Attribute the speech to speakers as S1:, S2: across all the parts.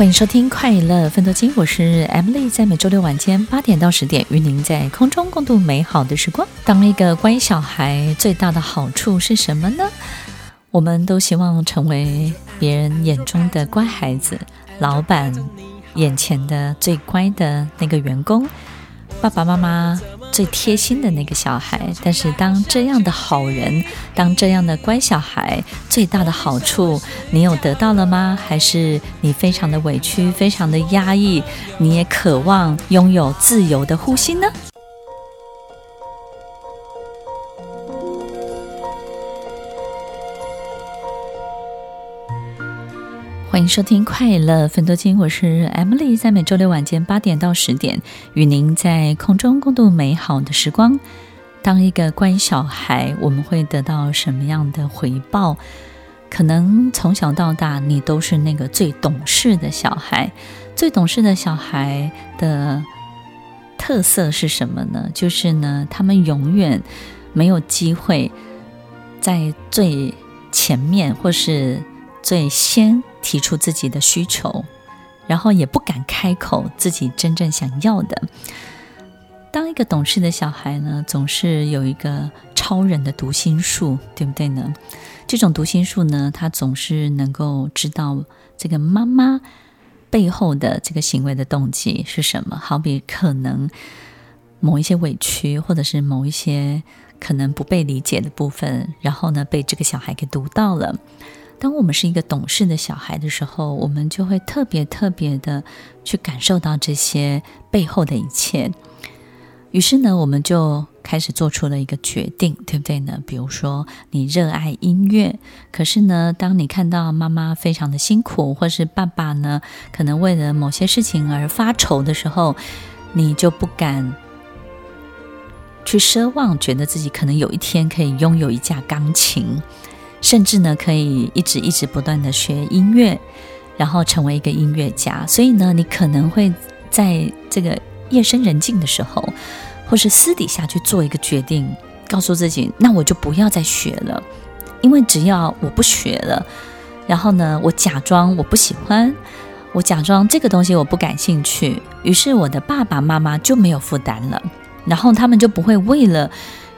S1: 欢迎收听《快乐芬多精》，我是 Emily，在每周六晚间八点到十点，与您在空中共度美好的时光。当一个乖小孩，最大的好处是什么呢？我们都希望成为别人眼中的乖孩子，老板眼前的最乖的那个员工，爸爸妈妈。最贴心的那个小孩，但是当这样的好人，当这样的乖小孩，最大的好处，你有得到了吗？还是你非常的委屈，非常的压抑，你也渴望拥有自由的呼吸呢？欢迎收听《快乐分多金》，我是 Emily，在每周六晚间八点到十点，与您在空中共度美好的时光。当一个乖小孩，我们会得到什么样的回报？可能从小到大，你都是那个最懂事的小孩。最懂事的小孩的特色是什么呢？就是呢，他们永远没有机会在最前面，或是最先。提出自己的需求，然后也不敢开口自己真正想要的。当一个懂事的小孩呢，总是有一个超人的读心术，对不对呢？这种读心术呢，他总是能够知道这个妈妈背后的这个行为的动机是什么。好比可能某一些委屈，或者是某一些可能不被理解的部分，然后呢，被这个小孩给读到了。当我们是一个懂事的小孩的时候，我们就会特别特别的去感受到这些背后的一切。于是呢，我们就开始做出了一个决定，对不对呢？比如说，你热爱音乐，可是呢，当你看到妈妈非常的辛苦，或是爸爸呢，可能为了某些事情而发愁的时候，你就不敢去奢望，觉得自己可能有一天可以拥有一架钢琴。甚至呢，可以一直一直不断的学音乐，然后成为一个音乐家。所以呢，你可能会在这个夜深人静的时候，或是私底下去做一个决定，告诉自己：那我就不要再学了，因为只要我不学了，然后呢，我假装我不喜欢，我假装这个东西我不感兴趣，于是我的爸爸妈妈就没有负担了，然后他们就不会为了。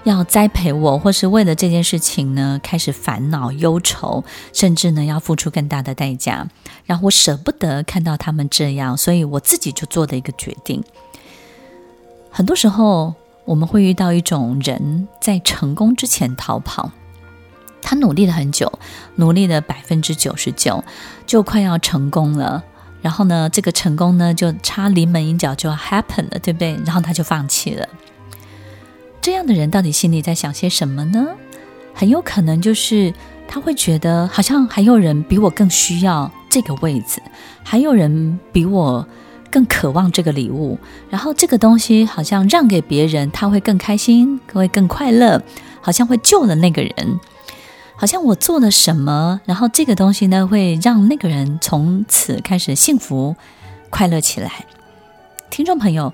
S1: 要栽培我，或是为了这件事情呢，开始烦恼、忧愁，甚至呢要付出更大的代价。然后我舍不得看到他们这样，所以我自己就做的一个决定。很多时候，我们会遇到一种人在成功之前逃跑，他努力了很久，努力了百分之九十九，就快要成功了。然后呢，这个成功呢，就差临门一脚就 happen 了，对不对？然后他就放弃了。这样的人到底心里在想些什么呢？很有可能就是他会觉得好像还有人比我更需要这个位置，还有人比我更渴望这个礼物，然后这个东西好像让给别人，他会更开心，会更快乐，好像会救了那个人，好像我做了什么，然后这个东西呢会让那个人从此开始幸福快乐起来。听众朋友。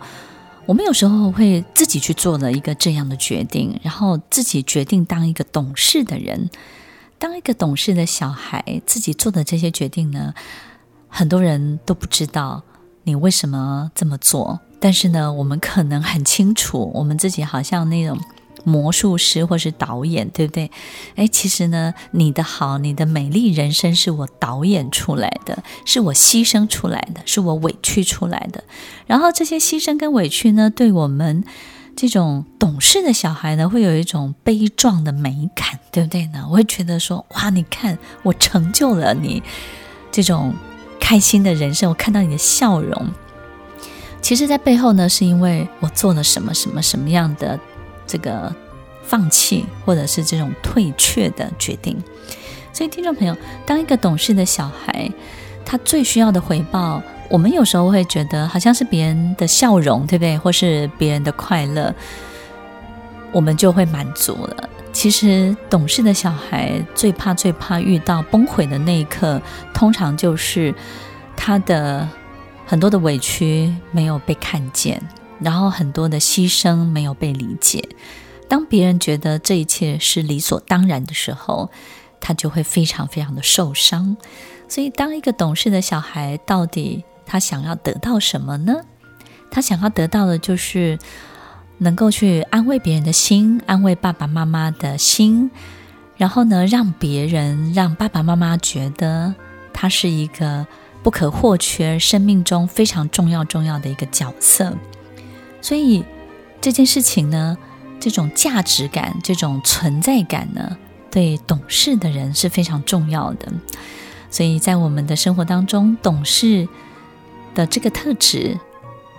S1: 我们有时候会自己去做了一个这样的决定，然后自己决定当一个懂事的人，当一个懂事的小孩，自己做的这些决定呢，很多人都不知道你为什么这么做，但是呢，我们可能很清楚，我们自己好像那种。魔术师或是导演，对不对？哎，其实呢，你的好，你的美丽人生是我导演出来的，是我牺牲出来的，是我委屈出来的。然后这些牺牲跟委屈呢，对我们这种懂事的小孩呢，会有一种悲壮的美感，对不对呢？我会觉得说，哇，你看我成就了你这种开心的人生，我看到你的笑容。其实，在背后呢，是因为我做了什么什么什么样的。这个放弃或者是这种退却的决定，所以，听众朋友，当一个懂事的小孩，他最需要的回报，我们有时候会觉得好像是别人的笑容，对不对？或是别人的快乐，我们就会满足了。其实，懂事的小孩最怕、最怕遇到崩溃的那一刻，通常就是他的很多的委屈没有被看见，然后很多的牺牲没有被理解。当别人觉得这一切是理所当然的时候，他就会非常非常的受伤。所以，当一个懂事的小孩，到底他想要得到什么呢？他想要得到的就是能够去安慰别人的心，安慰爸爸妈妈的心，然后呢，让别人让爸爸妈妈觉得他是一个不可或缺、生命中非常重要重要的一个角色。所以这件事情呢，这种价值感、这种存在感呢，对懂事的人是非常重要的。所以在我们的生活当中，懂事的这个特质，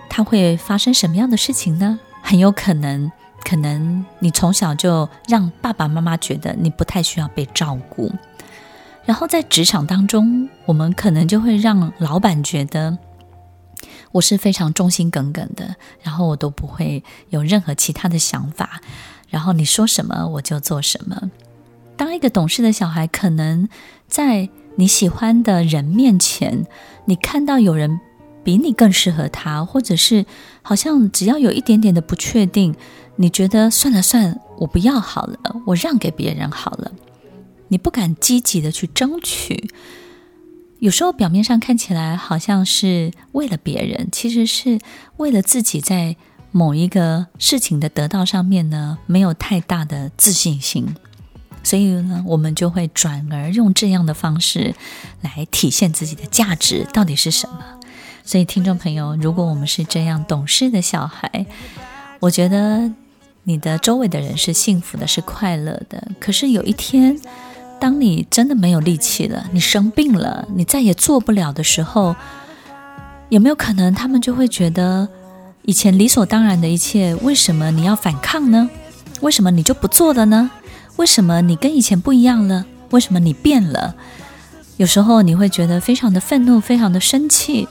S1: 它会发生什么样的事情呢？很有可能，可能你从小就让爸爸妈妈觉得你不太需要被照顾，然后在职场当中，我们可能就会让老板觉得。我是非常忠心耿耿的，然后我都不会有任何其他的想法，然后你说什么我就做什么。当一个懂事的小孩，可能在你喜欢的人面前，你看到有人比你更适合他，或者是好像只要有一点点的不确定，你觉得算了算，我不要好了，我让给别人好了，你不敢积极的去争取。有时候表面上看起来好像是为了别人，其实是为了自己在某一个事情的得到上面呢，没有太大的自信心，所以呢，我们就会转而用这样的方式来体现自己的价值到底是什么。所以，听众朋友，如果我们是这样懂事的小孩，我觉得你的周围的人是幸福的，是快乐的。可是有一天，当你真的没有力气了，你生病了，你再也做不了的时候，有没有可能他们就会觉得以前理所当然的一切，为什么你要反抗呢？为什么你就不做了呢？为什么你跟以前不一样了？为什么你变了？有时候你会觉得非常的愤怒，非常的生气，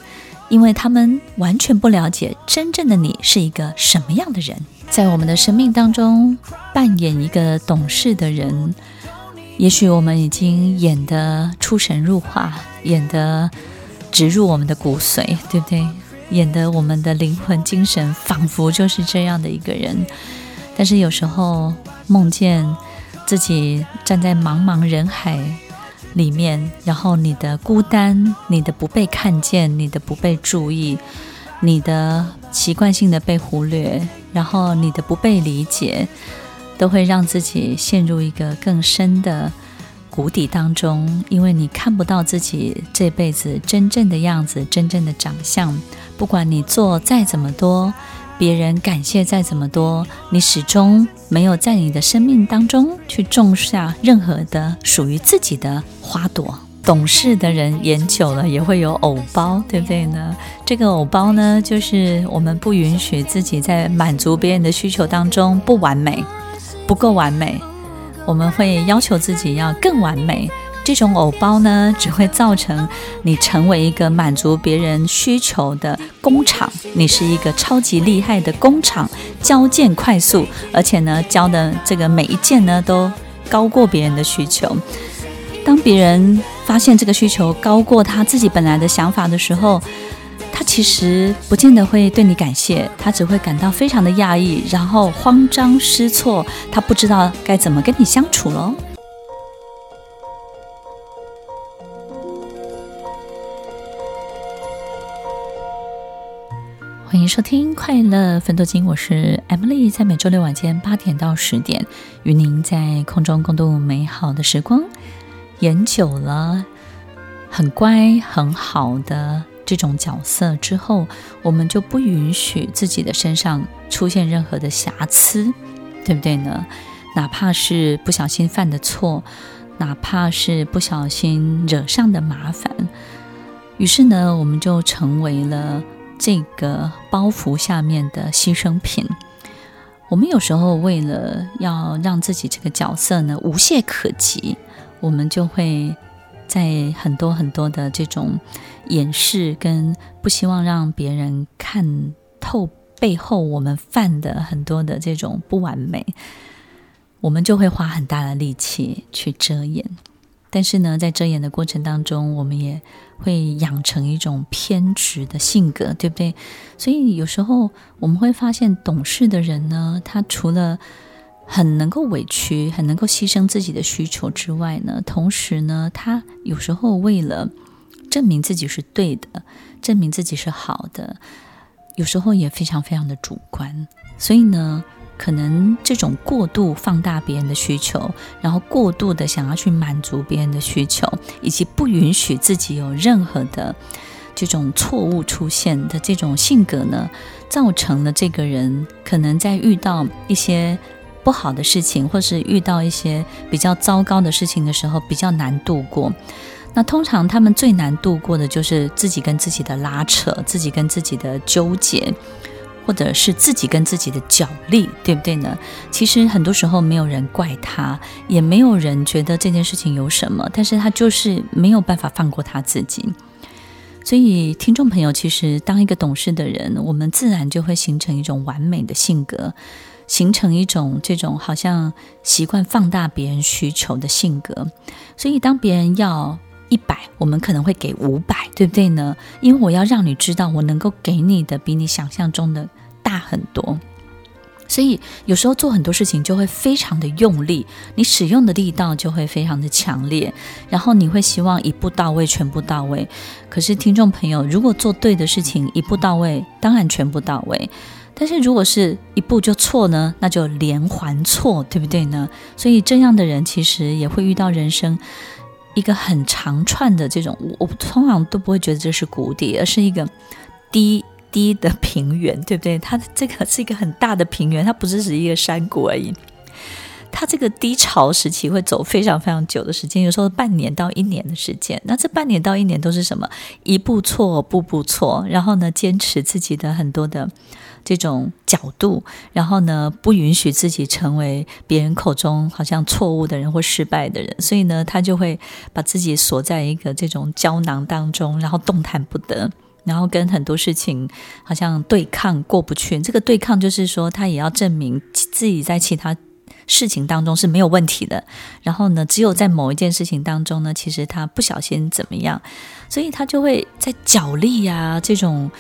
S1: 因为他们完全不了解真正的你是一个什么样的人。在我们的生命当中，扮演一个懂事的人。也许我们已经演得出神入化，演得植入我们的骨髓，对不对？演得我们的灵魂、精神仿佛就是这样的一个人。但是有时候梦见自己站在茫茫人海里面，然后你的孤单、你的不被看见、你的不被注意、你的习惯性的被忽略，然后你的不被理解。都会让自己陷入一个更深的谷底当中，因为你看不到自己这辈子真正的样子、真正的长相。不管你做再怎么多，别人感谢再怎么多，你始终没有在你的生命当中去种下任何的属于自己的花朵。懂事的人演久了也会有偶包，对不对呢？这个偶包呢，就是我们不允许自己在满足别人的需求当中不完美。不够完美，我们会要求自己要更完美。这种偶包呢，只会造成你成为一个满足别人需求的工厂。你是一个超级厉害的工厂，交件快速，而且呢，交的这个每一件呢都高过别人的需求。当别人发现这个需求高过他自己本来的想法的时候，他其实不见得会对你感谢，他只会感到非常的讶异，然后慌张失措，他不知道该怎么跟你相处喽。欢迎收听《快乐分多金》，我是 Emily，在每周六晚间八点到十点，与您在空中共度美好的时光。演久了，很乖很好的。这种角色之后，我们就不允许自己的身上出现任何的瑕疵，对不对呢？哪怕是不小心犯的错，哪怕是不小心惹上的麻烦，于是呢，我们就成为了这个包袱下面的牺牲品。我们有时候为了要让自己这个角色呢无懈可击，我们就会在很多很多的这种掩饰跟不希望让别人看透背后我们犯的很多的这种不完美，我们就会花很大的力气去遮掩。但是呢，在遮掩的过程当中，我们也会养成一种偏执的性格，对不对？所以有时候我们会发现，懂事的人呢，他除了很能够委屈、很能够牺牲自己的需求之外呢，同时呢，他有时候为了证明自己是对的，证明自己是好的，有时候也非常非常的主观。所以呢，可能这种过度放大别人的需求，然后过度的想要去满足别人的需求，以及不允许自己有任何的这种错误出现的这种性格呢，造成了这个人可能在遇到一些不好的事情，或是遇到一些比较糟糕的事情的时候，比较难度过。那通常他们最难度过的就是自己跟自己的拉扯，自己跟自己的纠结。或者是自己跟自己的角力，对不对呢？其实很多时候没有人怪他，也没有人觉得这件事情有什么，但是他就是没有办法放过他自己。所以，听众朋友，其实当一个懂事的人，我们自然就会形成一种完美的性格，形成一种这种好像习惯放大别人需求的性格。所以，当别人要一百，我们可能会给五百，对不对呢？因为我要让你知道，我能够给你的比你想象中的大很多。所以有时候做很多事情就会非常的用力，你使用的力道就会非常的强烈，然后你会希望一步到位，全部到位。可是听众朋友，如果做对的事情一步到位，当然全部到位。但是如果是一步就错呢，那就连环错，对不对呢？所以这样的人其实也会遇到人生。一个很长串的这种，我通常都不会觉得这是谷底，而是一个低低的平原，对不对？它这个是一个很大的平原，它不是只是一个山谷而已。它这个低潮时期会走非常非常久的时间，有时候半年到一年的时间。那这半年到一年都是什么？一步错，步步错，然后呢，坚持自己的很多的。这种角度，然后呢，不允许自己成为别人口中好像错误的人或失败的人，所以呢，他就会把自己锁在一个这种胶囊当中，然后动弹不得，然后跟很多事情好像对抗过不去。这个对抗就是说，他也要证明自己在其他事情当中是没有问题的，然后呢，只有在某一件事情当中呢，其实他不小心怎么样，所以他就会在角力呀这种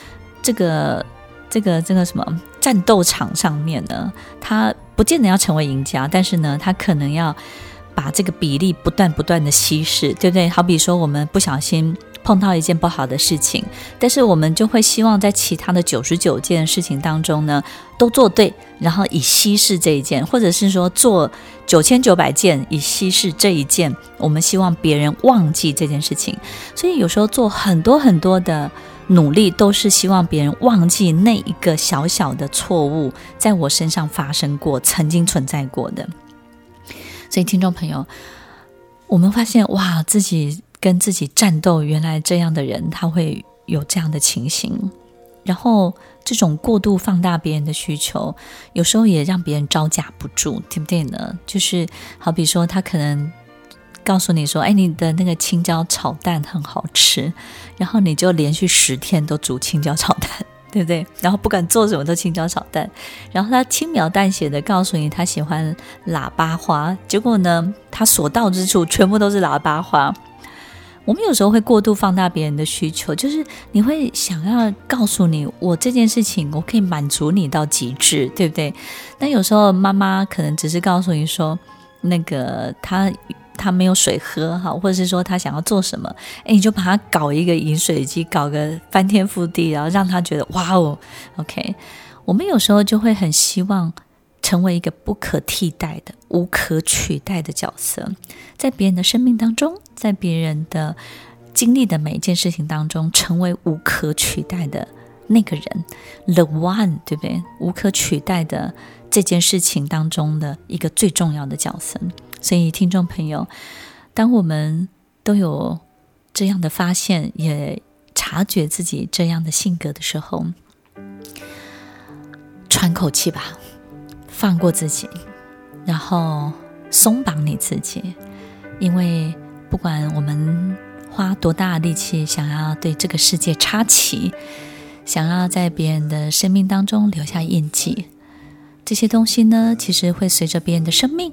S1: 这个。这个这个什么战斗场上面呢，他不见得要成为赢家，但是呢，他可能要把这个比例不断不断的稀释，对不对？好比说，我们不小心碰到一件不好的事情，但是我们就会希望在其他的九十九件事情当中呢，都做对，然后以稀释这一件，或者是说做九千九百件以稀释这一件，我们希望别人忘记这件事情，所以有时候做很多很多的。努力都是希望别人忘记那一个小小的错误在我身上发生过、曾经存在过的。所以，听众朋友，我们发现哇，自己跟自己战斗，原来这样的人他会有这样的情形。然后，这种过度放大别人的需求，有时候也让别人招架不住，对不对呢？就是好比说，他可能。告诉你说，哎，你的那个青椒炒蛋很好吃，然后你就连续十天都煮青椒炒蛋，对不对？然后不管做什么都青椒炒蛋，然后他轻描淡写的告诉你他喜欢喇叭花，结果呢，他所到之处全部都是喇叭花。我们有时候会过度放大别人的需求，就是你会想要告诉你，我这件事情我可以满足你到极致，对不对？但有时候妈妈可能只是告诉你说，那个他。他没有水喝哈，或者是说他想要做什么，哎，你就把他搞一个饮水机，搞个翻天覆地，然后让他觉得哇哦，OK。我们有时候就会很希望成为一个不可替代的、无可取代的角色，在别人的生命当中，在别人的经历的每一件事情当中，成为无可取代的那个人，the one，对不对？无可取代的这件事情当中的一个最重要的角色。所以，听众朋友，当我们都有这样的发现，也察觉自己这样的性格的时候，喘口气吧，放过自己，然后松绑你自己，因为不管我们花多大力气想要对这个世界插旗，想要在别人的生命当中留下印记，这些东西呢，其实会随着别人的生命，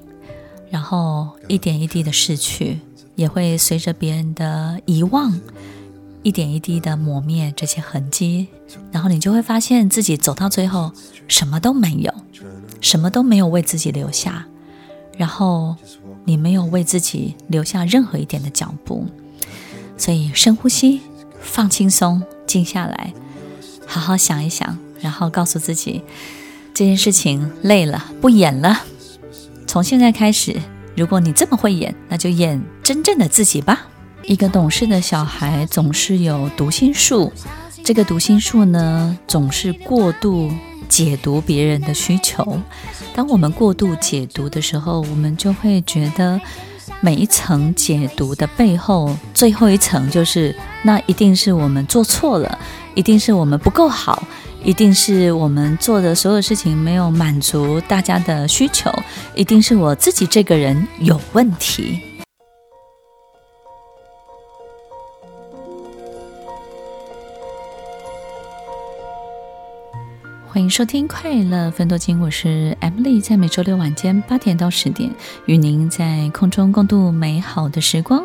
S1: 然后一点一滴的逝去，也会随着别人的遗忘，一点一滴的磨灭这些痕迹，然后你就会发现自己走到最后什么都没有，什么都没有为自己留下，然后你没有为自己留下任何一点的脚步。所以深呼吸，放轻松，静下来，好好想一想，然后告诉自己这件事情累了，不演了。从现在开始，如果你这么会演，那就演真正的自己吧。一个懂事的小孩总是有读心术，这个读心术呢，总是过度解读别人的需求。当我们过度解读的时候，我们就会觉得每一层解读的背后，最后一层就是那一定是我们做错了，一定是我们不够好，一定是我们做的所有事情没有满足大家的需求，一定是我自己这个人有问题。欢迎收听《快乐分多金》，我是 Emily，在每周六晚间八点到十点，与您在空中共度美好的时光。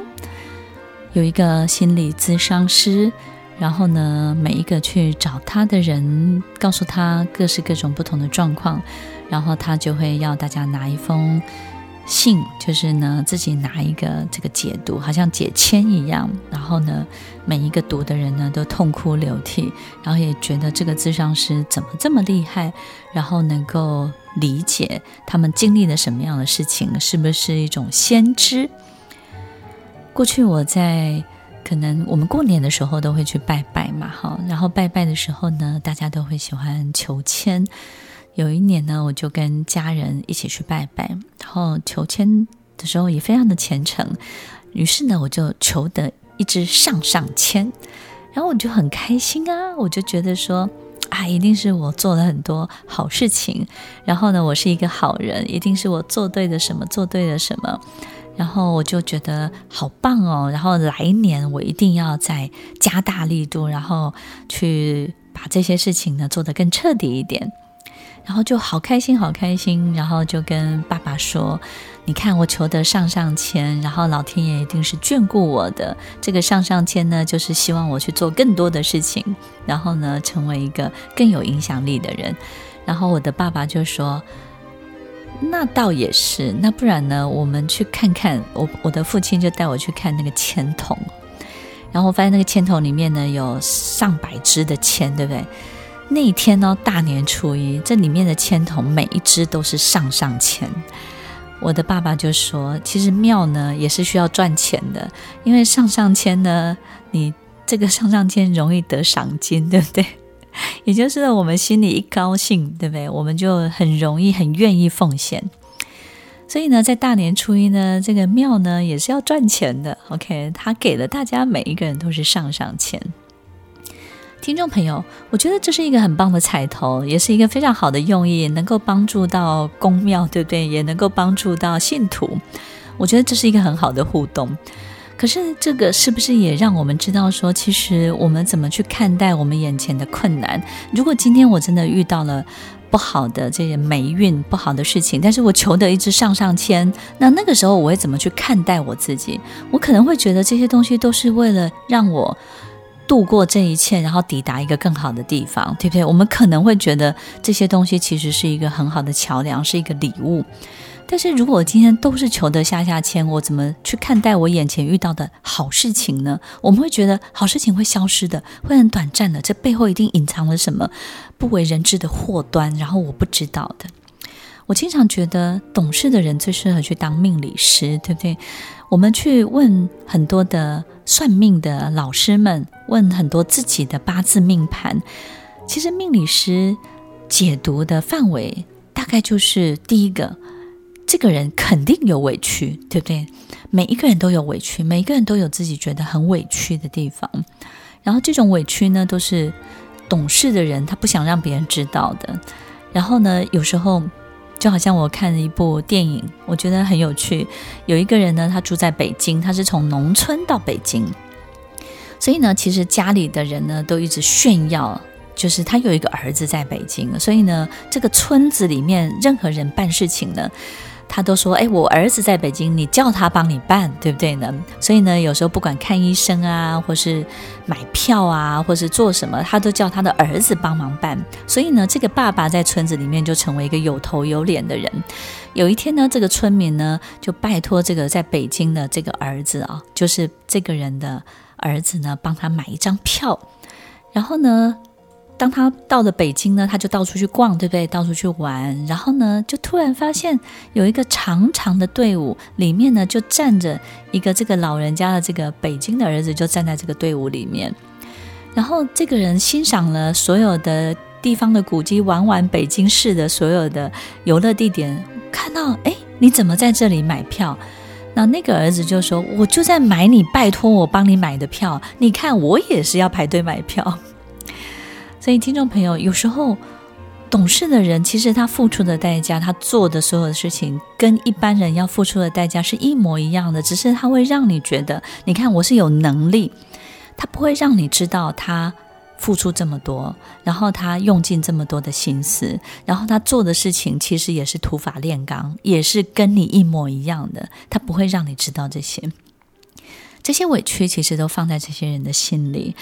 S1: 有一个心理咨商师，然后呢，每一个去找他的人，告诉他各式各种不同的状况，然后他就会要大家拿一封。信就是呢，自己拿一个这个解读，好像解签一样。然后呢，每一个读的人呢都痛哭流涕，然后也觉得这个智商师怎么这么厉害，然后能够理解他们经历了什么样的事情，是不是一种先知？过去我在可能我们过年的时候都会去拜拜嘛，哈，然后拜拜的时候呢，大家都会喜欢求签。有一年呢，我就跟家人一起去拜拜，然后求签的时候也非常的虔诚。于是呢，我就求得一支上上签，然后我就很开心啊，我就觉得说啊，一定是我做了很多好事情，然后呢，我是一个好人，一定是我做对了什么，做对了什么，然后我就觉得好棒哦，然后来年我一定要再加大力度，然后去把这些事情呢做得更彻底一点。然后就好开心，好开心，然后就跟爸爸说：“你看，我求得上上签，然后老天爷一定是眷顾我的。这个上上签呢，就是希望我去做更多的事情，然后呢，成为一个更有影响力的人。”然后我的爸爸就说：“那倒也是，那不然呢？我们去看看。”我我的父亲就带我去看那个签筒，然后我发现那个签筒里面呢，有上百支的签，对不对？那一天呢，大年初一，这里面的签筒每一支都是上上签。我的爸爸就说：“其实庙呢也是需要赚钱的，因为上上签呢，你这个上上签容易得赏金，对不对？也就是我们心里一高兴，对不对？我们就很容易、很愿意奉献。所以呢，在大年初一呢，这个庙呢也是要赚钱的。OK，他给了大家每一个人都是上上签。”听众朋友，我觉得这是一个很棒的彩头，也是一个非常好的用意，能够帮助到宫庙，对不对？也能够帮助到信徒。我觉得这是一个很好的互动。可是，这个是不是也让我们知道说，其实我们怎么去看待我们眼前的困难？如果今天我真的遇到了不好的这些霉运、不好的事情，但是我求得一支上上签，那那个时候我会怎么去看待我自己？我可能会觉得这些东西都是为了让我。度过这一切，然后抵达一个更好的地方，对不对？我们可能会觉得这些东西其实是一个很好的桥梁，是一个礼物。但是如果今天都是求得下下签，我怎么去看待我眼前遇到的好事情呢？我们会觉得好事情会消失的，会很短暂的，这背后一定隐藏了什么不为人知的祸端，然后我不知道的。我经常觉得，懂事的人最适合去当命理师，对不对？我们去问很多的算命的老师们，问很多自己的八字命盘。其实命理师解读的范围，大概就是第一个，这个人肯定有委屈，对不对？每一个人都有委屈，每一个人都有自己觉得很委屈的地方。然后这种委屈呢，都是懂事的人他不想让别人知道的。然后呢，有时候。就好像我看了一部电影，我觉得很有趣。有一个人呢，他住在北京，他是从农村到北京，所以呢，其实家里的人呢都一直炫耀，就是他有一个儿子在北京，所以呢，这个村子里面任何人办事情呢。他都说：“哎，我儿子在北京，你叫他帮你办，对不对呢？所以呢，有时候不管看医生啊，或是买票啊，或是做什么，他都叫他的儿子帮忙办。所以呢，这个爸爸在村子里面就成为一个有头有脸的人。有一天呢，这个村民呢就拜托这个在北京的这个儿子啊，就是这个人的儿子呢，帮他买一张票，然后呢。”当他到了北京呢，他就到处去逛，对不对？到处去玩，然后呢，就突然发现有一个长长的队伍，里面呢就站着一个这个老人家的这个北京的儿子，就站在这个队伍里面。然后这个人欣赏了所有的地方的古迹，玩完北京市的所有的游乐地点，看到，哎，你怎么在这里买票？那那个儿子就说：“我就在买你拜托我帮你买的票，你看我也是要排队买票。”所以，听众朋友，有时候懂事的人，其实他付出的代价，他做的所有的事情，跟一般人要付出的代价是一模一样的，只是他会让你觉得，你看我是有能力，他不会让你知道他付出这么多，然后他用尽这么多的心思，然后他做的事情其实也是土法炼钢，也是跟你一模一样的，他不会让你知道这些，这些委屈其实都放在这些人的心里。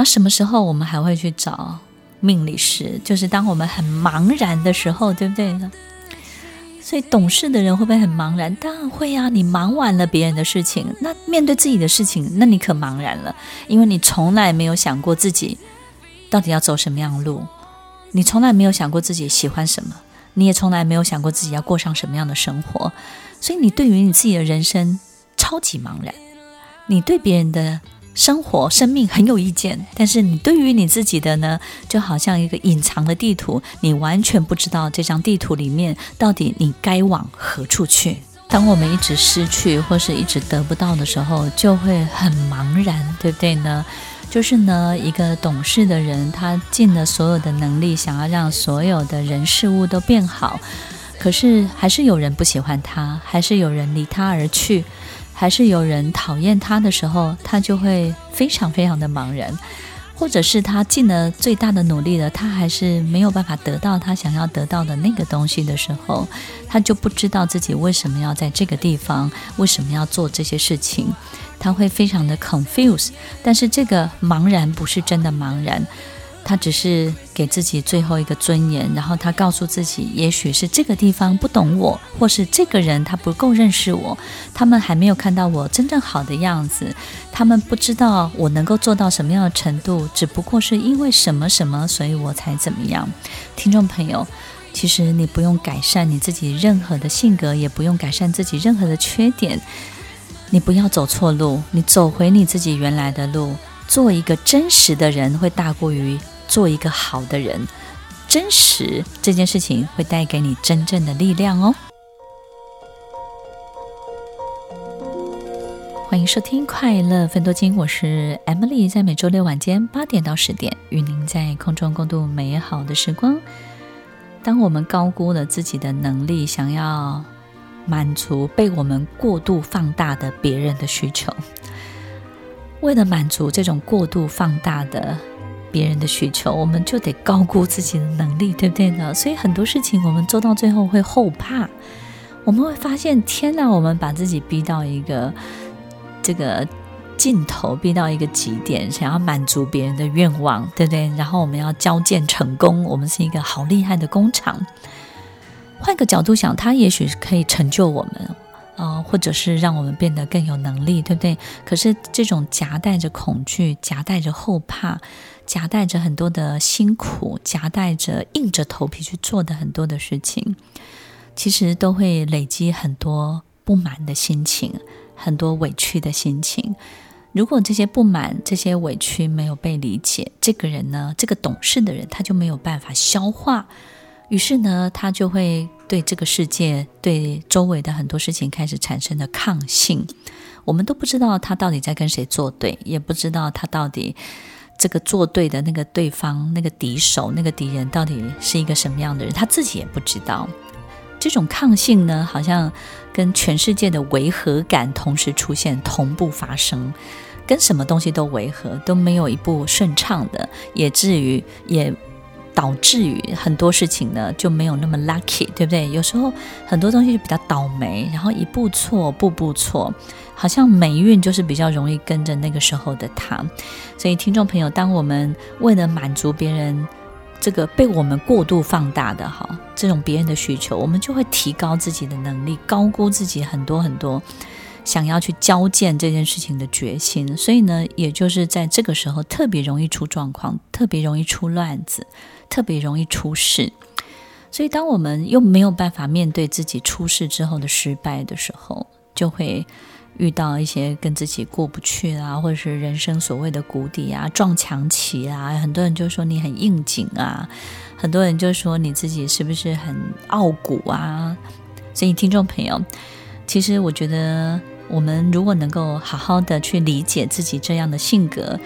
S1: 那什么时候我们还会去找命理师？就是当我们很茫然的时候，对不对？所以懂事的人会不会很茫然？当然会啊！你忙完了别人的事情，那面对自己的事情，那你可茫然了，因为你从来没有想过自己到底要走什么样的路，你从来没有想过自己喜欢什么，你也从来没有想过自己要过上什么样的生活，所以你对于你自己的人生超级茫然，你对别人的。生活、生命很有意见，但是你对于你自己的呢，就好像一个隐藏的地图，你完全不知道这张地图里面到底你该往何处去。当我们一直失去或是一直得不到的时候，就会很茫然，对不对呢？就是呢，一个懂事的人，他尽了所有的能力，想要让所有的人事物都变好，可是还是有人不喜欢他，还是有人离他而去。还是有人讨厌他的时候，他就会非常非常的茫然，或者是他尽了最大的努力了，他还是没有办法得到他想要得到的那个东西的时候，他就不知道自己为什么要在这个地方，为什么要做这些事情，他会非常的 confuse。但是这个茫然不是真的茫然。他只是给自己最后一个尊严，然后他告诉自己，也许是这个地方不懂我，或是这个人他不够认识我，他们还没有看到我真正好的样子，他们不知道我能够做到什么样的程度，只不过是因为什么什么，所以我才怎么样。听众朋友，其实你不用改善你自己任何的性格，也不用改善自己任何的缺点，你不要走错路，你走回你自己原来的路。做一个真实的人会大过于做一个好的人，真实这件事情会带给你真正的力量哦。欢迎收听《快乐分多金》，我是 Emily，在每周六晚间八点到十点，与您在空中共度美好的时光。当我们高估了自己的能力，想要满足被我们过度放大的别人的需求。为了满足这种过度放大的别人的需求，我们就得高估自己的能力，对不对呢？所以很多事情我们做到最后会后怕，我们会发现，天哪，我们把自己逼到一个这个尽头，逼到一个极点，想要满足别人的愿望，对不对？然后我们要交件成功，我们是一个好厉害的工厂。换个角度想，它也许可以成就我们。啊、呃，或者是让我们变得更有能力，对不对？可是这种夹带着恐惧、夹带着后怕、夹带着很多的辛苦、夹带着硬着头皮去做的很多的事情，其实都会累积很多不满的心情，很多委屈的心情。如果这些不满、这些委屈没有被理解，这个人呢，这个懂事的人，他就没有办法消化。于是呢，他就会对这个世界、对周围的很多事情开始产生了抗性。我们都不知道他到底在跟谁作对，也不知道他到底这个作对的那个对方、那个敌手、那个敌人到底是一个什么样的人，他自己也不知道。这种抗性呢，好像跟全世界的违和感同时出现，同步发生，跟什么东西都违和，都没有一步顺畅的，也至于也。导致于很多事情呢就没有那么 lucky，对不对？有时候很多东西就比较倒霉，然后一步错，步步错，好像霉运就是比较容易跟着那个时候的他。所以，听众朋友，当我们为了满足别人这个被我们过度放大的哈这种别人的需求，我们就会提高自己的能力，高估自己很多很多想要去交建这件事情的决心。所以呢，也就是在这个时候特别容易出状况，特别容易出乱子。特别容易出事，所以当我们又没有办法面对自己出事之后的失败的时候，就会遇到一些跟自己过不去啊，或者是人生所谓的谷底啊、撞墙期啊。很多人就说你很应景啊，很多人就说你自己是不是很傲骨啊。所以听众朋友，其实我觉得我们如果能够好好的去理解自己这样的性格。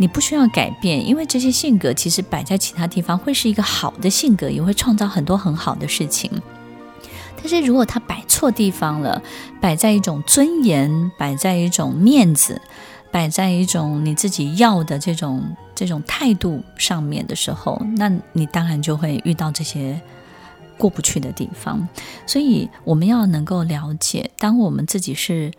S1: 你不需要改变，因为这些性格其实摆在其他地方会是一个好的性格，也会创造很多很好的事情。但是如果它摆错地方了，摆在一种尊严，摆在一种面子，摆在一种你自己要的这种这种态度上面的时候，那你当然就会遇到这些过不去的地方。所以我们要能够了解，当我们自己是。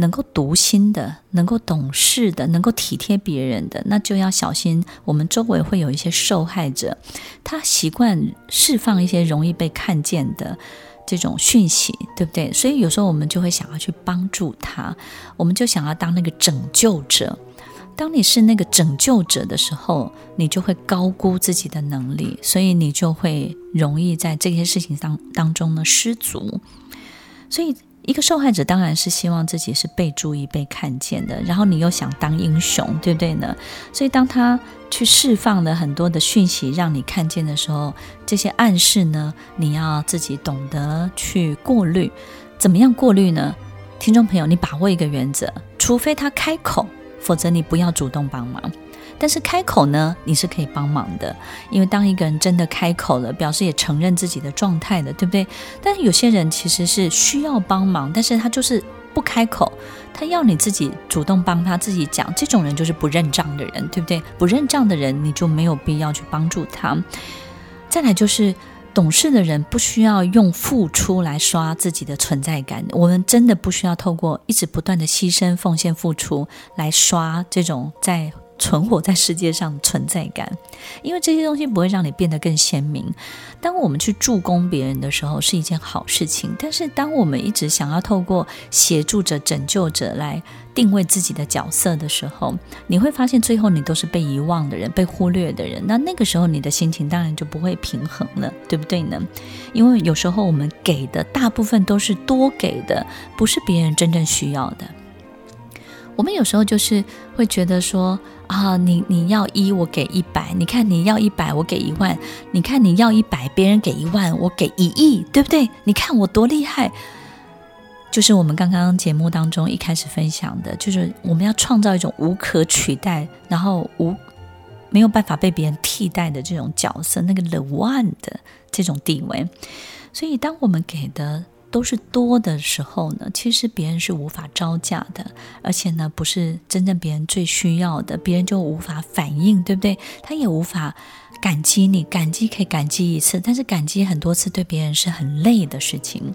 S1: 能够读心的，能够懂事的，能够体贴别人的，那就要小心。我们周围会有一些受害者，他习惯释放一些容易被看见的这种讯息，对不对？所以有时候我们就会想要去帮助他，我们就想要当那个拯救者。当你是那个拯救者的时候，你就会高估自己的能力，所以你就会容易在这些事情当当中呢失足。所以。一个受害者当然是希望自己是被注意、被看见的，然后你又想当英雄，对不对呢？所以当他去释放了很多的讯息让你看见的时候，这些暗示呢，你要自己懂得去过滤。怎么样过滤呢？听众朋友，你把握一个原则：除非他开口，否则你不要主动帮忙。但是开口呢，你是可以帮忙的，因为当一个人真的开口了，表示也承认自己的状态的，对不对？但是有些人其实是需要帮忙，但是他就是不开口，他要你自己主动帮他自己讲，这种人就是不认账的人，对不对？不认账的人，你就没有必要去帮助他。再来就是懂事的人，不需要用付出来刷自己的存在感，我们真的不需要透过一直不断的牺牲、奉献、付出来刷这种在。存活在世界上存在感，因为这些东西不会让你变得更鲜明。当我们去助攻别人的时候，是一件好事情。但是，当我们一直想要透过协助者、拯救者来定位自己的角色的时候，你会发现最后你都是被遗忘的人、被忽略的人。那那个时候，你的心情当然就不会平衡了，对不对呢？因为有时候我们给的大部分都是多给的，不是别人真正需要的。我们有时候就是会觉得说啊，你你要一，我给一百；你看你要一百，我给一万；你看你要一百，别人给一万，我给一亿，对不对？你看我多厉害！就是我们刚刚节目当中一开始分享的，就是我们要创造一种无可取代，然后无没有办法被别人替代的这种角色，那个 the one 的这种地位。所以，当我们给的。都是多的时候呢，其实别人是无法招架的，而且呢，不是真正别人最需要的，别人就无法反应，对不对？他也无法感激你，感激可以感激一次，但是感激很多次对别人是很累的事情。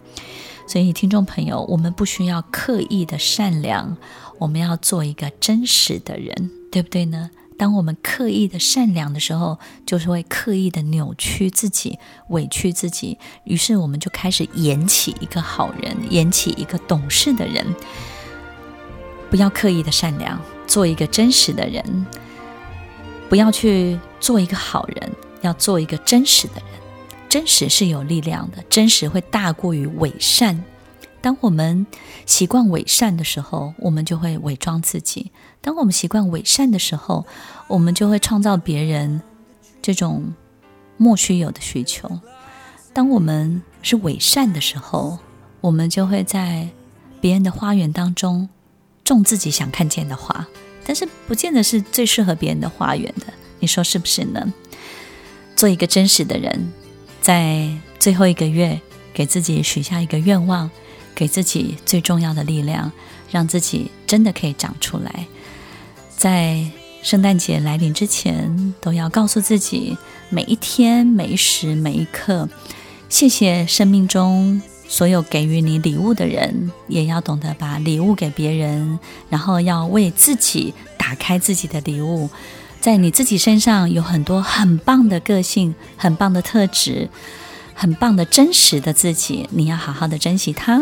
S1: 所以，听众朋友，我们不需要刻意的善良，我们要做一个真实的人，对不对呢？当我们刻意的善良的时候，就是会刻意的扭曲自己、委屈自己。于是我们就开始演起一个好人，演起一个懂事的人。不要刻意的善良，做一个真实的人。不要去做一个好人，要做一个真实的人。真实是有力量的，真实会大过于伪善。当我们习惯伪善的时候，我们就会伪装自己；当我们习惯伪善的时候，我们就会创造别人这种莫须有的需求。当我们是伪善的时候，我们就会在别人的花园当中种自己想看见的花，但是不见得是最适合别人的花园的。你说是不是呢？做一个真实的人，在最后一个月。给自己许下一个愿望，给自己最重要的力量，让自己真的可以长出来。在圣诞节来临之前，都要告诉自己，每一天、每一时、每一刻，谢谢生命中所有给予你礼物的人，也要懂得把礼物给别人，然后要为自己打开自己的礼物。在你自己身上有很多很棒的个性，很棒的特质，很棒的真实的自己，你要好好的珍惜它。